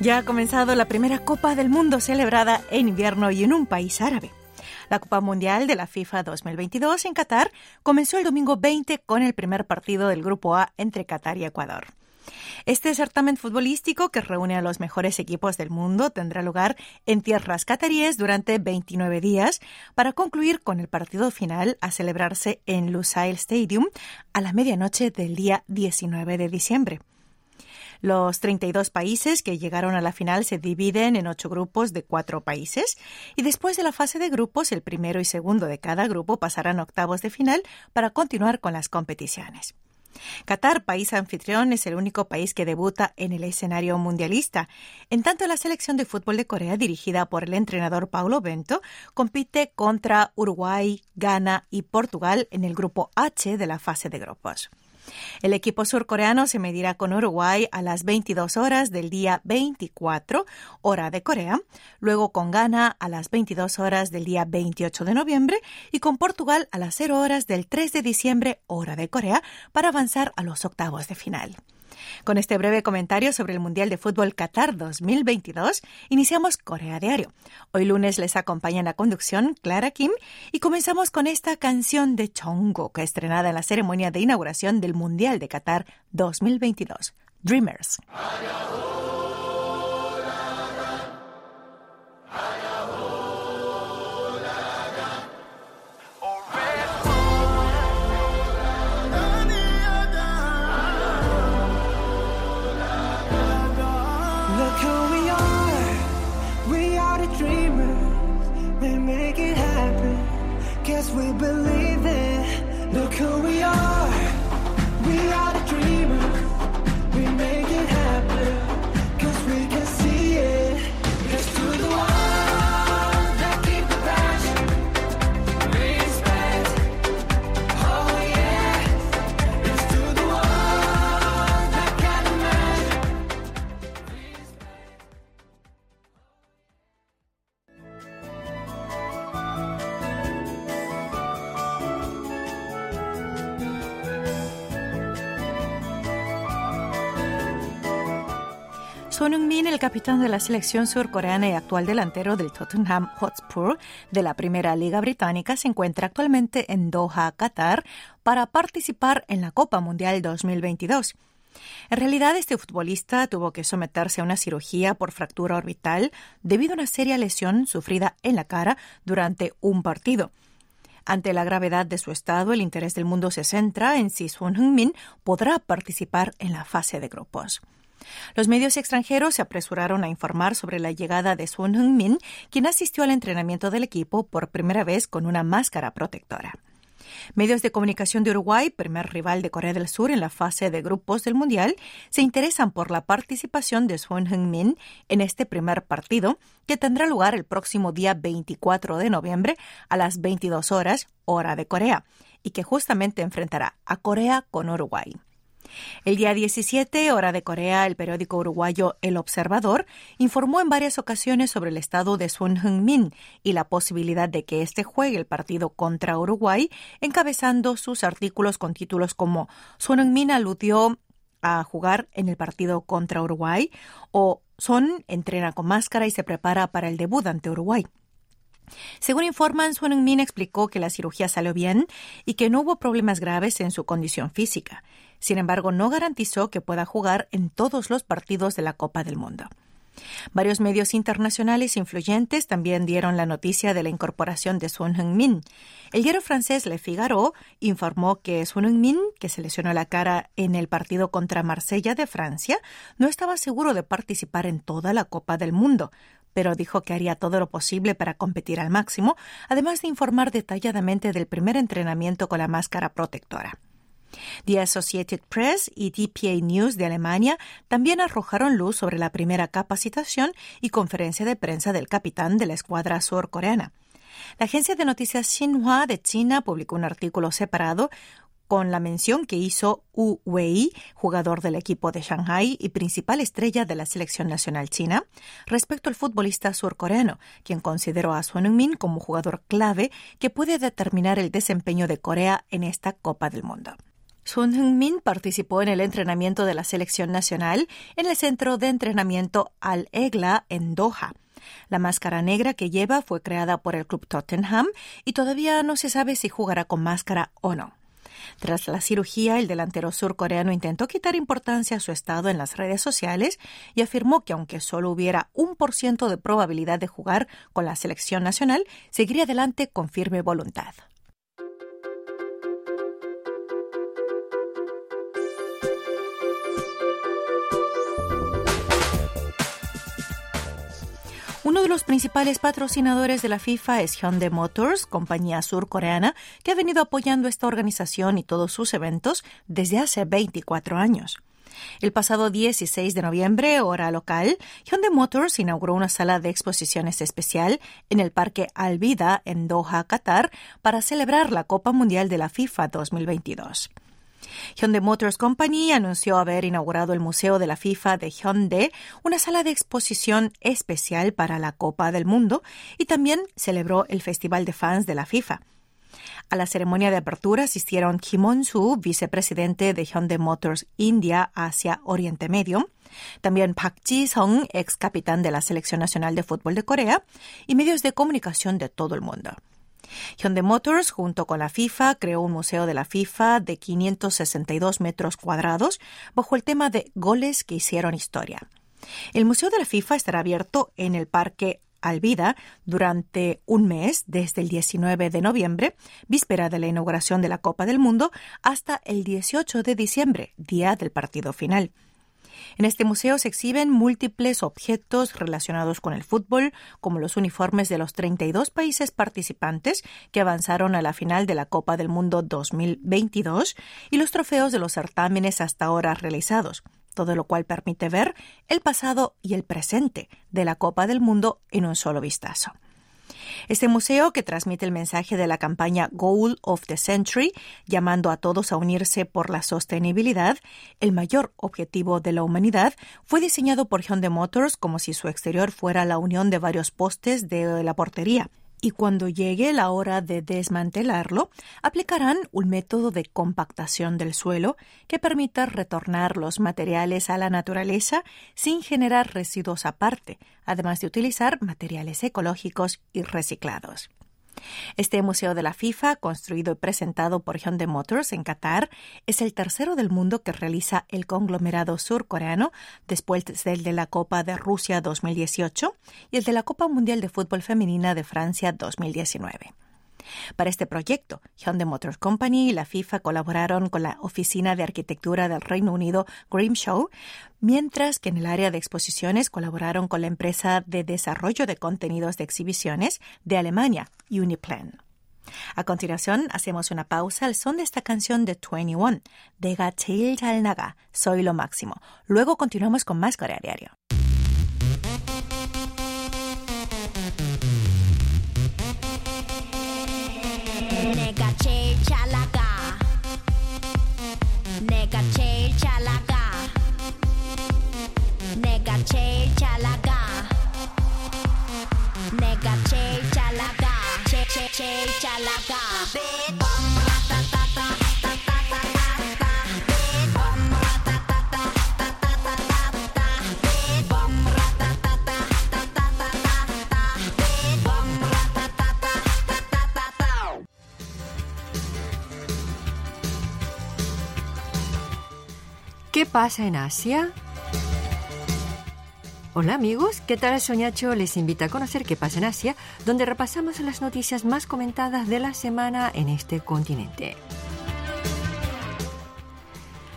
Ya ha comenzado la primera Copa del Mundo celebrada en invierno y en un país árabe. La Copa Mundial de la FIFA 2022 en Qatar comenzó el domingo 20 con el primer partido del Grupo A entre Qatar y Ecuador. Este certamen futbolístico que reúne a los mejores equipos del mundo tendrá lugar en tierras cataríes durante 29 días para concluir con el partido final a celebrarse en Lusail Stadium a la medianoche del día 19 de diciembre. Los 32 países que llegaron a la final se dividen en ocho grupos de cuatro países y después de la fase de grupos, el primero y segundo de cada grupo pasarán a octavos de final para continuar con las competiciones. Qatar, país anfitrión, es el único país que debuta en el escenario mundialista. En tanto, la selección de fútbol de Corea, dirigida por el entrenador Paulo Bento, compite contra Uruguay, Ghana y Portugal en el grupo H de la fase de grupos. El equipo surcoreano se medirá con Uruguay a las 22 horas del día 24, hora de Corea, luego con Ghana a las 22 horas del día 28 de noviembre y con Portugal a las 0 horas del 3 de diciembre, hora de Corea, para avanzar a los octavos de final. Con este breve comentario sobre el Mundial de Fútbol Qatar 2022, iniciamos Corea Diario. Hoy lunes les acompaña en la conducción Clara Kim y comenzamos con esta canción de Chongo, que estrenada en la ceremonia de inauguración del Mundial de Qatar 2022, Dreamers. We believe it. Look who we are. De la selección surcoreana y actual delantero del Tottenham Hotspur de la Primera Liga Británica, se encuentra actualmente en Doha, Qatar, para participar en la Copa Mundial 2022. En realidad, este futbolista tuvo que someterse a una cirugía por fractura orbital debido a una seria lesión sufrida en la cara durante un partido. Ante la gravedad de su estado, el interés del mundo se centra en si Son Heung-min podrá participar en la fase de grupos. Los medios extranjeros se apresuraron a informar sobre la llegada de Son Heung-min, quien asistió al entrenamiento del equipo por primera vez con una máscara protectora. Medios de comunicación de Uruguay, primer rival de Corea del Sur en la fase de grupos del Mundial, se interesan por la participación de Son Heung-min en este primer partido, que tendrá lugar el próximo día 24 de noviembre a las 22 horas, hora de Corea, y que justamente enfrentará a Corea con Uruguay. El día 17, hora de Corea, el periódico uruguayo El Observador informó en varias ocasiones sobre el estado de Son Heung-min y la posibilidad de que éste juegue el partido contra Uruguay, encabezando sus artículos con títulos como Son Heung-min aludió a jugar en el partido contra Uruguay o Son entrena con máscara y se prepara para el debut ante Uruguay. Según informan, Son Heung-min explicó que la cirugía salió bien y que no hubo problemas graves en su condición física. Sin embargo, no garantizó que pueda jugar en todos los partidos de la Copa del Mundo. Varios medios internacionales influyentes también dieron la noticia de la incorporación de Son Heung-min. El diario francés Le Figaro informó que Son Heung-min, que se lesionó la cara en el partido contra Marsella de Francia, no estaba seguro de participar en toda la Copa del Mundo, pero dijo que haría todo lo posible para competir al máximo, además de informar detalladamente del primer entrenamiento con la máscara protectora. The Associated Press y DPA News de Alemania también arrojaron luz sobre la primera capacitación y conferencia de prensa del capitán de la escuadra surcoreana. La agencia de noticias Xinhua de China publicó un artículo separado con la mención que hizo Wu Wei, jugador del equipo de Shanghai y principal estrella de la selección nacional china, respecto al futbolista surcoreano, quien consideró a Son Heung-min como jugador clave que puede determinar el desempeño de Corea en esta Copa del Mundo. Son Heung-min participó en el entrenamiento de la selección nacional en el centro de entrenamiento Al Egla en Doha. La máscara negra que lleva fue creada por el club Tottenham y todavía no se sabe si jugará con máscara o no. Tras la cirugía, el delantero surcoreano intentó quitar importancia a su estado en las redes sociales y afirmó que aunque solo hubiera un por ciento de probabilidad de jugar con la selección nacional, seguiría adelante con firme voluntad. Uno de los principales patrocinadores de la FIFA es Hyundai Motors, compañía surcoreana que ha venido apoyando esta organización y todos sus eventos desde hace 24 años. El pasado 16 de noviembre, hora local, Hyundai Motors inauguró una sala de exposiciones especial en el Parque Alvida en Doha, Qatar, para celebrar la Copa Mundial de la FIFA 2022. Hyundai Motors Company anunció haber inaugurado el Museo de la FIFA de Hyundai, una sala de exposición especial para la Copa del Mundo, y también celebró el Festival de Fans de la FIFA. A la ceremonia de apertura asistieron Kim On-soo, vicepresidente de Hyundai Motors India, Asia, Oriente Medio, también Park Ji-sung, ex capitán de la Selección Nacional de Fútbol de Corea, y medios de comunicación de todo el mundo. Hyundai Motors, junto con la FIFA, creó un museo de la FIFA de 562 metros cuadrados bajo el tema de goles que hicieron historia. El Museo de la FIFA estará abierto en el Parque Alvida durante un mes, desde el 19 de noviembre, víspera de la inauguración de la Copa del Mundo, hasta el 18 de diciembre, día del partido final. En este museo se exhiben múltiples objetos relacionados con el fútbol, como los uniformes de los 32 países participantes que avanzaron a la final de la Copa del Mundo 2022 y los trofeos de los certámenes hasta ahora realizados, todo lo cual permite ver el pasado y el presente de la Copa del Mundo en un solo vistazo. Este museo, que transmite el mensaje de la campaña Goal of the Century, llamando a todos a unirse por la sostenibilidad, el mayor objetivo de la humanidad, fue diseñado por Hyundai Motors como si su exterior fuera la unión de varios postes de la portería y cuando llegue la hora de desmantelarlo, aplicarán un método de compactación del suelo que permita retornar los materiales a la naturaleza sin generar residuos aparte, además de utilizar materiales ecológicos y reciclados. Este museo de la FIFA, construido y presentado por Hyundai Motors en Qatar, es el tercero del mundo que realiza el conglomerado surcoreano después del de la Copa de Rusia 2018 y el de la Copa Mundial de Fútbol Femenina de Francia 2019. Para este proyecto, Hyundai Motor Company y la FIFA colaboraron con la Oficina de Arquitectura del Reino Unido, Grimshaw, mientras que en el área de exposiciones colaboraron con la empresa de desarrollo de contenidos de exhibiciones de Alemania, Uniplan. A continuación, hacemos una pausa al son de esta canción de 21, de Gatil Naga, Soy lo máximo. Luego continuamos con más Corea Diario. ¿Qué pasa en Asia? Hola amigos, ¿qué tal? Soñacho les invita a conocer qué pasa en Asia, donde repasamos las noticias más comentadas de la semana en este continente.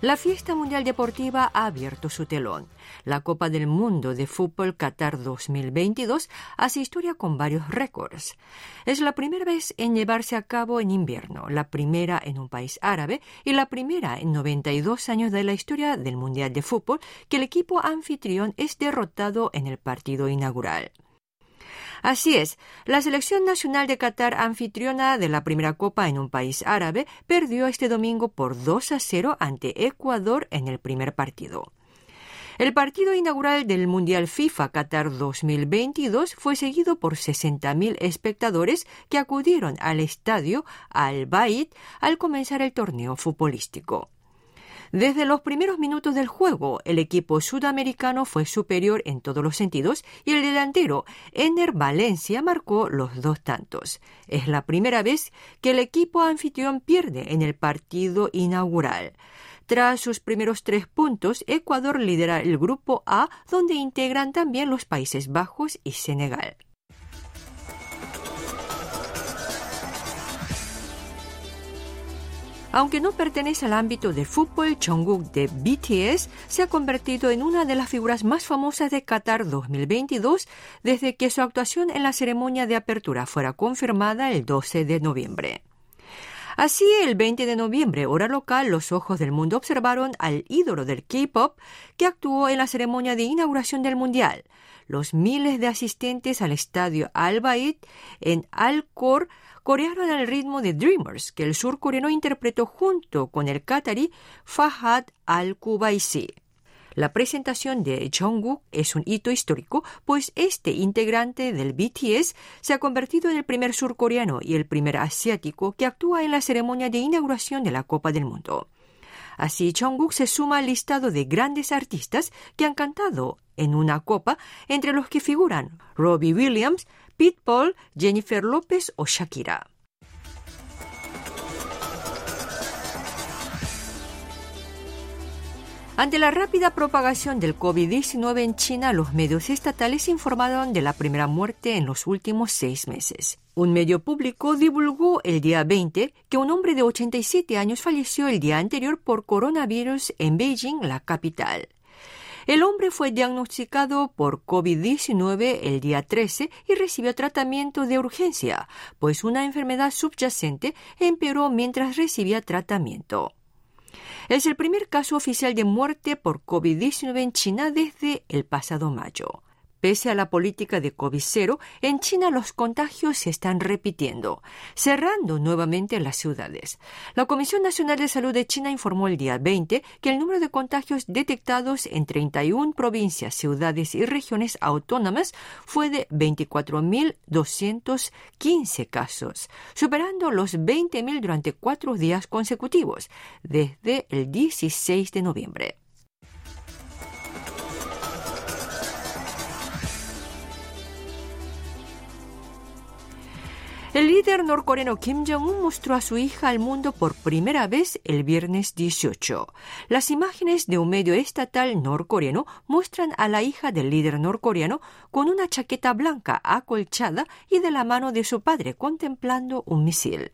La fiesta mundial deportiva ha abierto su telón. La Copa del Mundo de Fútbol Qatar 2022 hace historia con varios récords. Es la primera vez en llevarse a cabo en invierno, la primera en un país árabe y la primera en 92 años de la historia del Mundial de Fútbol que el equipo anfitrión es derrotado en el partido inaugural. Así es, la selección nacional de Qatar, anfitriona de la primera copa en un país árabe, perdió este domingo por 2 a 0 ante Ecuador en el primer partido. El partido inaugural del Mundial FIFA Qatar 2022 fue seguido por 60.000 espectadores que acudieron al estadio Al Bayt al comenzar el torneo futbolístico. Desde los primeros minutos del juego, el equipo sudamericano fue superior en todos los sentidos y el delantero Ener Valencia marcó los dos tantos. Es la primera vez que el equipo anfitrión pierde en el partido inaugural. Tras sus primeros tres puntos, Ecuador lidera el grupo A, donde integran también los Países Bajos y Senegal. Aunque no pertenece al ámbito del fútbol, Jungkook de BTS se ha convertido en una de las figuras más famosas de Qatar 2022 desde que su actuación en la ceremonia de apertura fuera confirmada el 12 de noviembre. Así, el 20 de noviembre, hora local, los ojos del mundo observaron al ídolo del K-pop que actuó en la ceremonia de inauguración del Mundial. Los miles de asistentes al estadio Al Bayt en Al-Khor corearon al ritmo de Dreamers, que el surcoreano interpretó junto con el qatarí Fahad al-Kubaisi. La presentación de Jungkook es un hito histórico, pues este integrante del BTS se ha convertido en el primer surcoreano y el primer asiático que actúa en la ceremonia de inauguración de la Copa del Mundo. Así, Jungkook se suma al listado de grandes artistas que han cantado en una copa, entre los que figuran Robbie Williams, Pitbull, Jennifer López o Shakira. Ante la rápida propagación del COVID-19 en China, los medios estatales informaron de la primera muerte en los últimos seis meses. Un medio público divulgó el día 20 que un hombre de 87 años falleció el día anterior por coronavirus en Beijing, la capital. El hombre fue diagnosticado por COVID-19 el día 13 y recibió tratamiento de urgencia, pues una enfermedad subyacente empeoró mientras recibía tratamiento. Es el primer caso oficial de muerte por COVID-19 en China desde el pasado mayo. Pese a la política de COVID-0, en China los contagios se están repitiendo, cerrando nuevamente las ciudades. La Comisión Nacional de Salud de China informó el día 20 que el número de contagios detectados en 31 provincias, ciudades y regiones autónomas fue de 24.215 casos, superando los 20.000 durante cuatro días consecutivos, desde el 16 de noviembre. El líder norcoreano Kim Jong-un mostró a su hija al mundo por primera vez el viernes 18. Las imágenes de un medio estatal norcoreano muestran a la hija del líder norcoreano con una chaqueta blanca acolchada y de la mano de su padre contemplando un misil.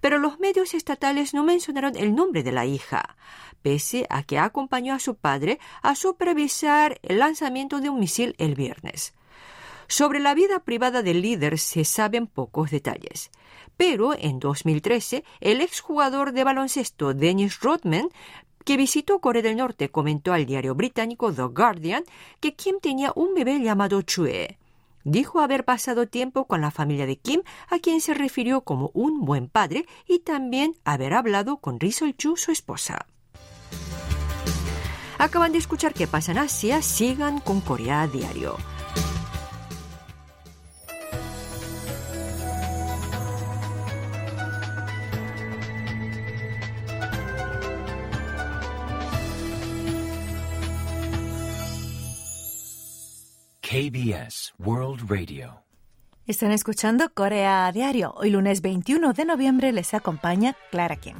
Pero los medios estatales no mencionaron el nombre de la hija, pese a que acompañó a su padre a supervisar el lanzamiento de un misil el viernes. Sobre la vida privada del líder se saben pocos detalles. Pero en 2013, el exjugador de baloncesto Dennis Rodman, que visitó Corea del Norte, comentó al diario británico The Guardian que Kim tenía un bebé llamado Chue. Dijo haber pasado tiempo con la familia de Kim, a quien se refirió como un buen padre, y también haber hablado con Rizol Chu, su esposa. Acaban de escuchar qué pasa en Asia, sigan con Corea diario. World Radio. Están escuchando Corea a Diario. Hoy lunes 21 de noviembre les acompaña Clara Kim.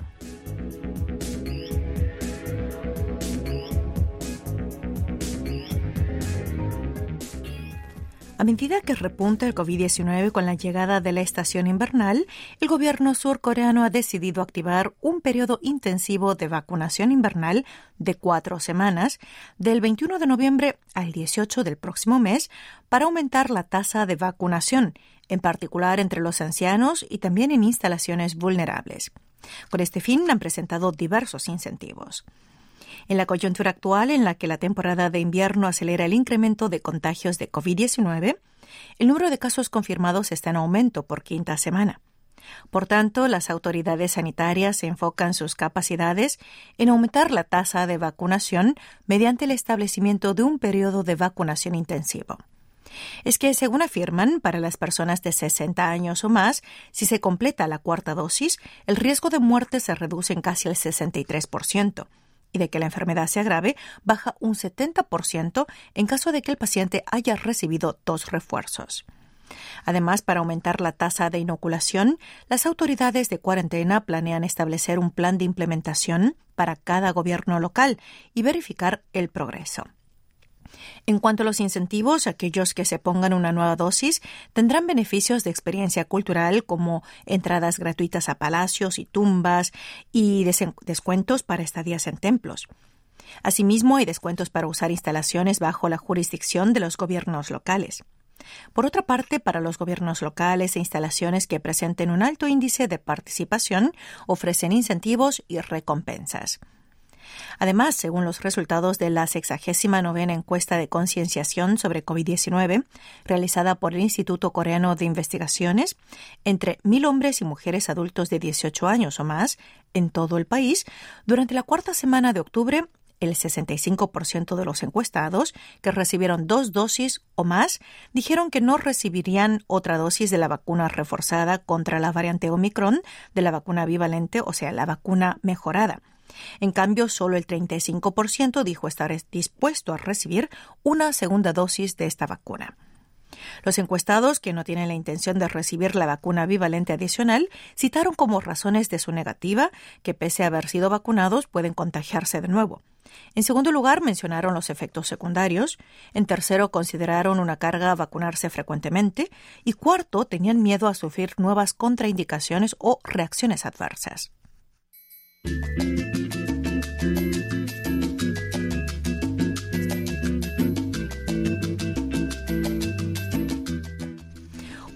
A medida que repunta el COVID-19 con la llegada de la estación invernal, el gobierno surcoreano ha decidido activar un periodo intensivo de vacunación invernal de cuatro semanas, del 21 de noviembre al 18 del próximo mes, para aumentar la tasa de vacunación, en particular entre los ancianos y también en instalaciones vulnerables. Con este fin han presentado diversos incentivos. En la coyuntura actual, en la que la temporada de invierno acelera el incremento de contagios de COVID-19, el número de casos confirmados está en aumento por quinta semana. Por tanto, las autoridades sanitarias enfocan sus capacidades en aumentar la tasa de vacunación mediante el establecimiento de un periodo de vacunación intensivo. Es que, según afirman, para las personas de 60 años o más, si se completa la cuarta dosis, el riesgo de muerte se reduce en casi el 63% y de que la enfermedad se agrave baja un 70% en caso de que el paciente haya recibido dos refuerzos. Además, para aumentar la tasa de inoculación, las autoridades de cuarentena planean establecer un plan de implementación para cada gobierno local y verificar el progreso. En cuanto a los incentivos, aquellos que se pongan una nueva dosis tendrán beneficios de experiencia cultural como entradas gratuitas a palacios y tumbas y descuentos para estadías en templos. Asimismo, hay descuentos para usar instalaciones bajo la jurisdicción de los gobiernos locales. Por otra parte, para los gobiernos locales e instalaciones que presenten un alto índice de participación, ofrecen incentivos y recompensas. Además, según los resultados de la 69 encuesta de concienciación sobre COVID-19, realizada por el Instituto Coreano de Investigaciones, entre mil hombres y mujeres adultos de 18 años o más en todo el país, durante la cuarta semana de octubre, el 65% de los encuestados que recibieron dos dosis o más dijeron que no recibirían otra dosis de la vacuna reforzada contra la variante Omicron de la vacuna bivalente, o sea, la vacuna mejorada. En cambio, solo el 35% dijo estar dispuesto a recibir una segunda dosis de esta vacuna. Los encuestados, que no tienen la intención de recibir la vacuna bivalente adicional, citaron como razones de su negativa que, pese a haber sido vacunados, pueden contagiarse de nuevo. En segundo lugar, mencionaron los efectos secundarios. En tercero, consideraron una carga vacunarse frecuentemente. Y cuarto, tenían miedo a sufrir nuevas contraindicaciones o reacciones adversas.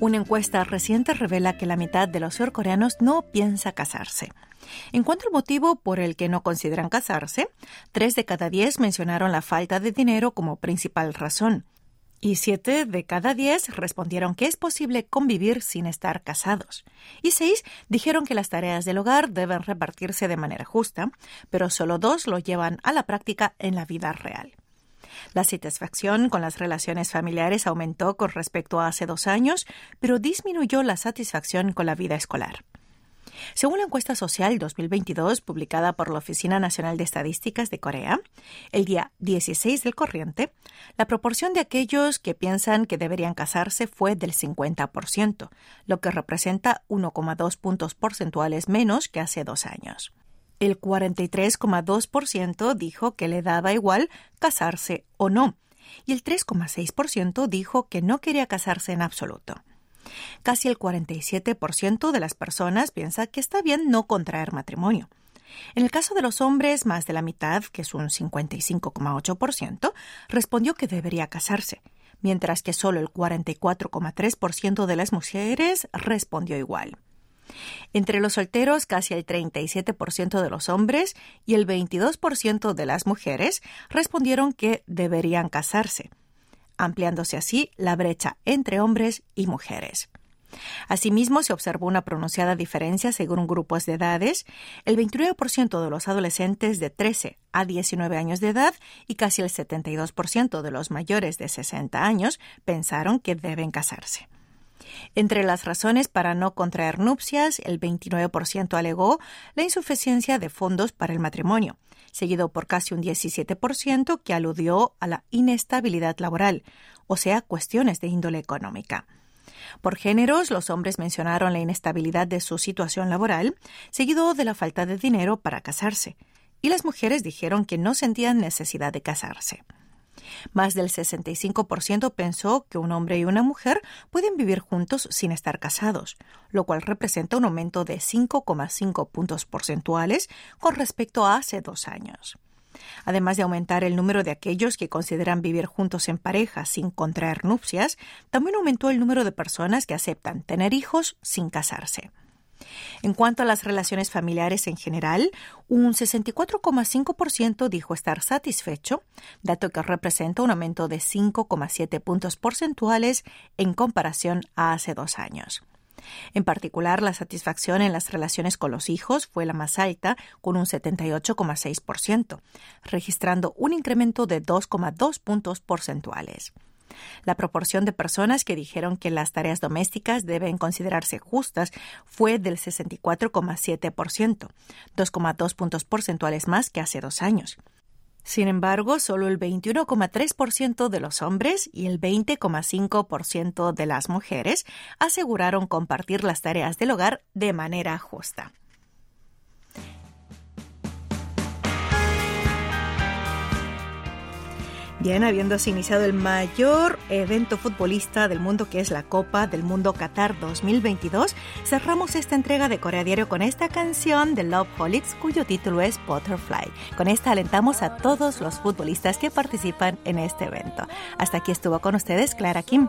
Una encuesta reciente revela que la mitad de los surcoreanos no piensa casarse. En cuanto al motivo por el que no consideran casarse, tres de cada diez mencionaron la falta de dinero como principal razón. Y siete de cada diez respondieron que es posible convivir sin estar casados. Y seis dijeron que las tareas del hogar deben repartirse de manera justa, pero solo dos lo llevan a la práctica en la vida real. La satisfacción con las relaciones familiares aumentó con respecto a hace dos años, pero disminuyó la satisfacción con la vida escolar. Según la encuesta social 2022 publicada por la Oficina Nacional de Estadísticas de Corea, el día 16 del corriente, la proporción de aquellos que piensan que deberían casarse fue del 50%, lo que representa 1,2 puntos porcentuales menos que hace dos años. El 43,2% dijo que le daba igual casarse o no, y el 3,6% dijo que no quería casarse en absoluto. Casi el 47% de las personas piensa que está bien no contraer matrimonio. En el caso de los hombres, más de la mitad, que es un 55,8%, respondió que debería casarse, mientras que solo el 44,3% de las mujeres respondió igual. Entre los solteros, casi el 37% de los hombres y el 22% de las mujeres respondieron que deberían casarse, ampliándose así la brecha entre hombres y mujeres. Asimismo, se observó una pronunciada diferencia según grupos de edades. El 29% de los adolescentes de 13 a 19 años de edad y casi el 72% de los mayores de 60 años pensaron que deben casarse. Entre las razones para no contraer nupcias, el 29% alegó la insuficiencia de fondos para el matrimonio, seguido por casi un 17% que aludió a la inestabilidad laboral, o sea, cuestiones de índole económica. Por géneros, los hombres mencionaron la inestabilidad de su situación laboral, seguido de la falta de dinero para casarse, y las mujeres dijeron que no sentían necesidad de casarse. Más del 65% pensó que un hombre y una mujer pueden vivir juntos sin estar casados, lo cual representa un aumento de 5,5 puntos porcentuales con respecto a hace dos años. Además de aumentar el número de aquellos que consideran vivir juntos en pareja sin contraer nupcias, también aumentó el número de personas que aceptan tener hijos sin casarse. En cuanto a las relaciones familiares en general, un 64,5% dijo estar satisfecho, dato que representa un aumento de 5,7 puntos porcentuales en comparación a hace dos años. En particular, la satisfacción en las relaciones con los hijos fue la más alta, con un 78,6%, registrando un incremento de 2,2 puntos porcentuales. La proporción de personas que dijeron que las tareas domésticas deben considerarse justas fue del 64,7%, 2,2 puntos porcentuales más que hace dos años. Sin embargo, solo el 21,3% de los hombres y el 20,5% de las mujeres aseguraron compartir las tareas del hogar de manera justa. Bien, habiéndose iniciado el mayor evento futbolista del mundo que es la Copa del Mundo Qatar 2022, cerramos esta entrega de Corea Diario con esta canción de Love Holics cuyo título es Butterfly. Con esta alentamos a todos los futbolistas que participan en este evento. Hasta aquí estuvo con ustedes Clara Kim.